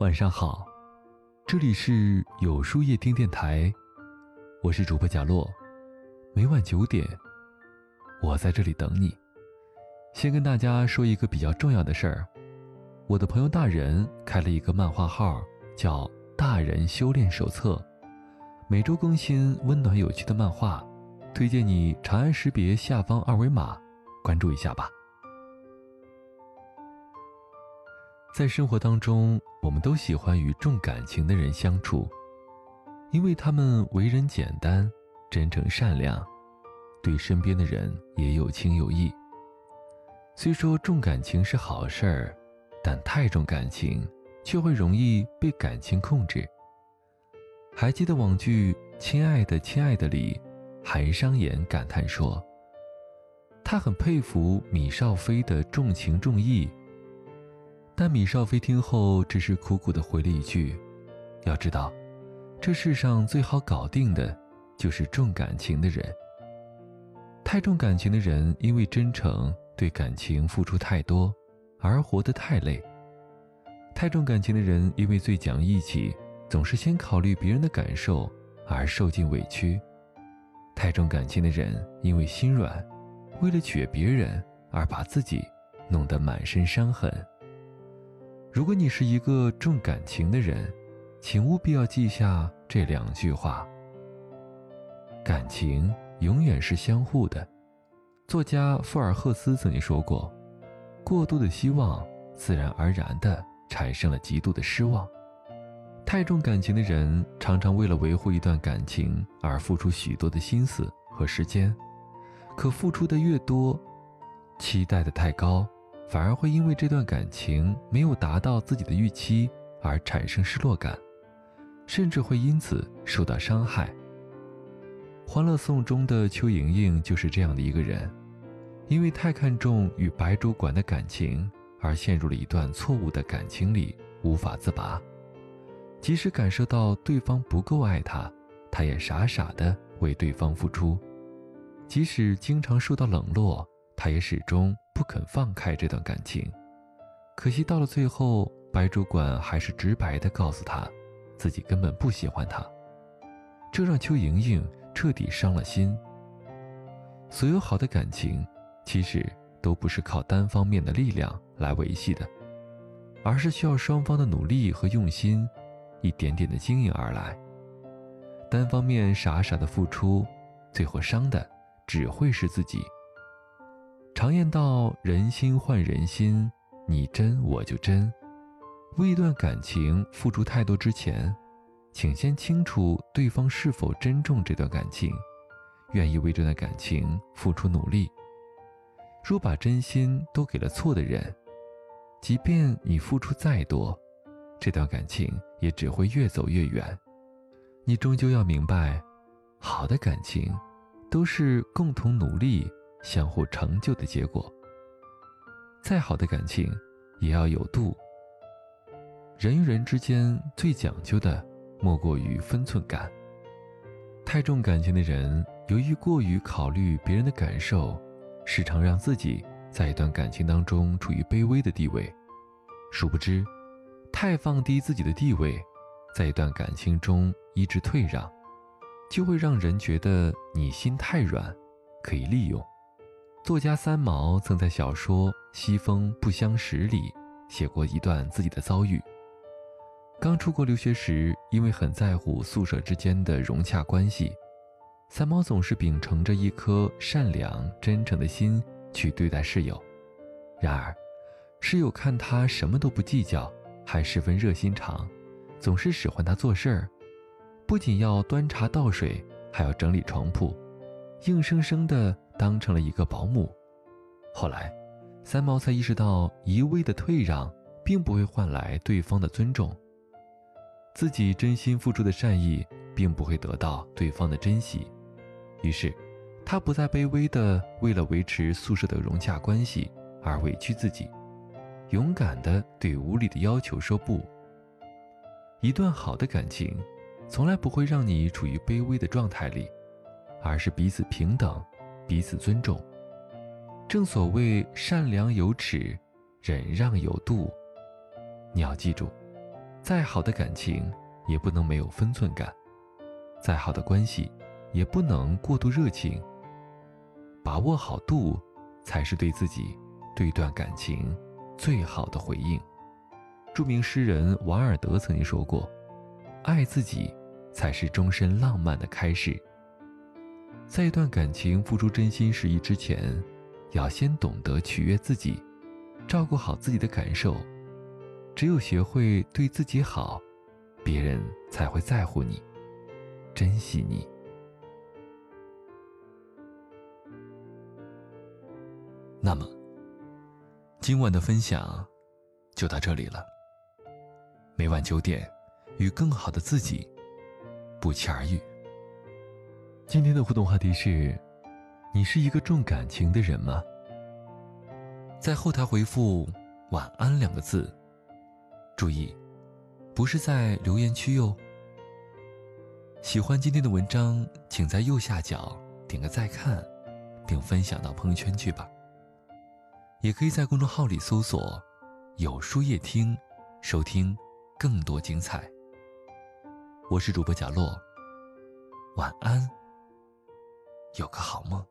晚上好，这里是有书夜听电台，我是主播贾洛，每晚九点，我在这里等你。先跟大家说一个比较重要的事儿，我的朋友大人开了一个漫画号，叫《大人修炼手册》，每周更新温暖有趣的漫画，推荐你长按识别下方二维码关注一下吧。在生活当中，我们都喜欢与重感情的人相处，因为他们为人简单、真诚、善良，对身边的人也有情有义。虽说重感情是好事儿，但太重感情却会容易被感情控制。还记得网剧《亲爱的亲爱的》里，韩商言感叹说：“他很佩服米少飞的重情重义。”但米少飞听后只是苦苦的回了一句：“要知道，这世上最好搞定的，就是重感情的人。太重感情的人，因为真诚对感情付出太多，而活得太累。太重感情的人，因为最讲义气，总是先考虑别人的感受，而受尽委屈。太重感情的人，因为心软，为了取悦别人，而把自己弄得满身伤痕。”如果你是一个重感情的人，请务必要记下这两句话：感情永远是相互的。作家福尔赫斯曾经说过：“过度的希望，自然而然地产生了极度的失望。”太重感情的人，常常为了维护一段感情而付出许多的心思和时间，可付出的越多，期待的太高。反而会因为这段感情没有达到自己的预期而产生失落感，甚至会因此受到伤害。《欢乐颂》中的邱莹莹就是这样的一个人，因为太看重与白主管的感情，而陷入了一段错误的感情里无法自拔。即使感受到对方不够爱她，她也傻傻的为对方付出；即使经常受到冷落，她也始终。不肯放开这段感情，可惜到了最后，白主管还是直白的告诉他，自己根本不喜欢他，这让邱莹莹彻底伤了心。所有好的感情，其实都不是靠单方面的力量来维系的，而是需要双方的努力和用心，一点点的经营而来。单方面傻傻的付出，最后伤的只会是自己。常言道：“人心换人心，你真我就真。”为一段感情付出太多之前，请先清楚对方是否珍重这段感情，愿意为这段感情付出努力。若把真心都给了错的人，即便你付出再多，这段感情也只会越走越远。你终究要明白，好的感情都是共同努力。相互成就的结果。再好的感情，也要有度。人与人之间最讲究的，莫过于分寸感。太重感情的人，由于过于考虑别人的感受，时常让自己在一段感情当中处于卑微的地位。殊不知，太放低自己的地位，在一段感情中一直退让，就会让人觉得你心太软，可以利用。作家三毛曾在小说《西风不相识》里写过一段自己的遭遇。刚出国留学时，因为很在乎宿舍之间的融洽关系，三毛总是秉承着一颗善良真诚的心去对待室友。然而，室友看他什么都不计较，还十分热心肠，总是使唤他做事儿，不仅要端茶倒水，还要整理床铺，硬生生的。当成了一个保姆，后来，三毛才意识到一味的退让并不会换来对方的尊重，自己真心付出的善意并不会得到对方的珍惜，于是，他不再卑微的为了维持宿舍的融洽关系而委屈自己，勇敢的对无理的要求说不。一段好的感情，从来不会让你处于卑微的状态里，而是彼此平等。彼此尊重。正所谓善良有尺，忍让有度。你要记住，再好的感情也不能没有分寸感，再好的关系也不能过度热情。把握好度，才是对自己、对一段感情最好的回应。著名诗人瓦尔德曾经说过：“爱自己，才是终身浪漫的开始。”在一段感情付出真心实意之前，要先懂得取悦自己，照顾好自己的感受。只有学会对自己好，别人才会在乎你，珍惜你。那么，今晚的分享就到这里了。每晚九点，与更好的自己不期而遇。今天的互动话题是：你是一个重感情的人吗？在后台回复“晚安”两个字。注意，不是在留言区哟。喜欢今天的文章，请在右下角点个再看，并分享到朋友圈去吧。也可以在公众号里搜索“有书夜听”，收听更多精彩。我是主播贾洛，晚安，有个好梦。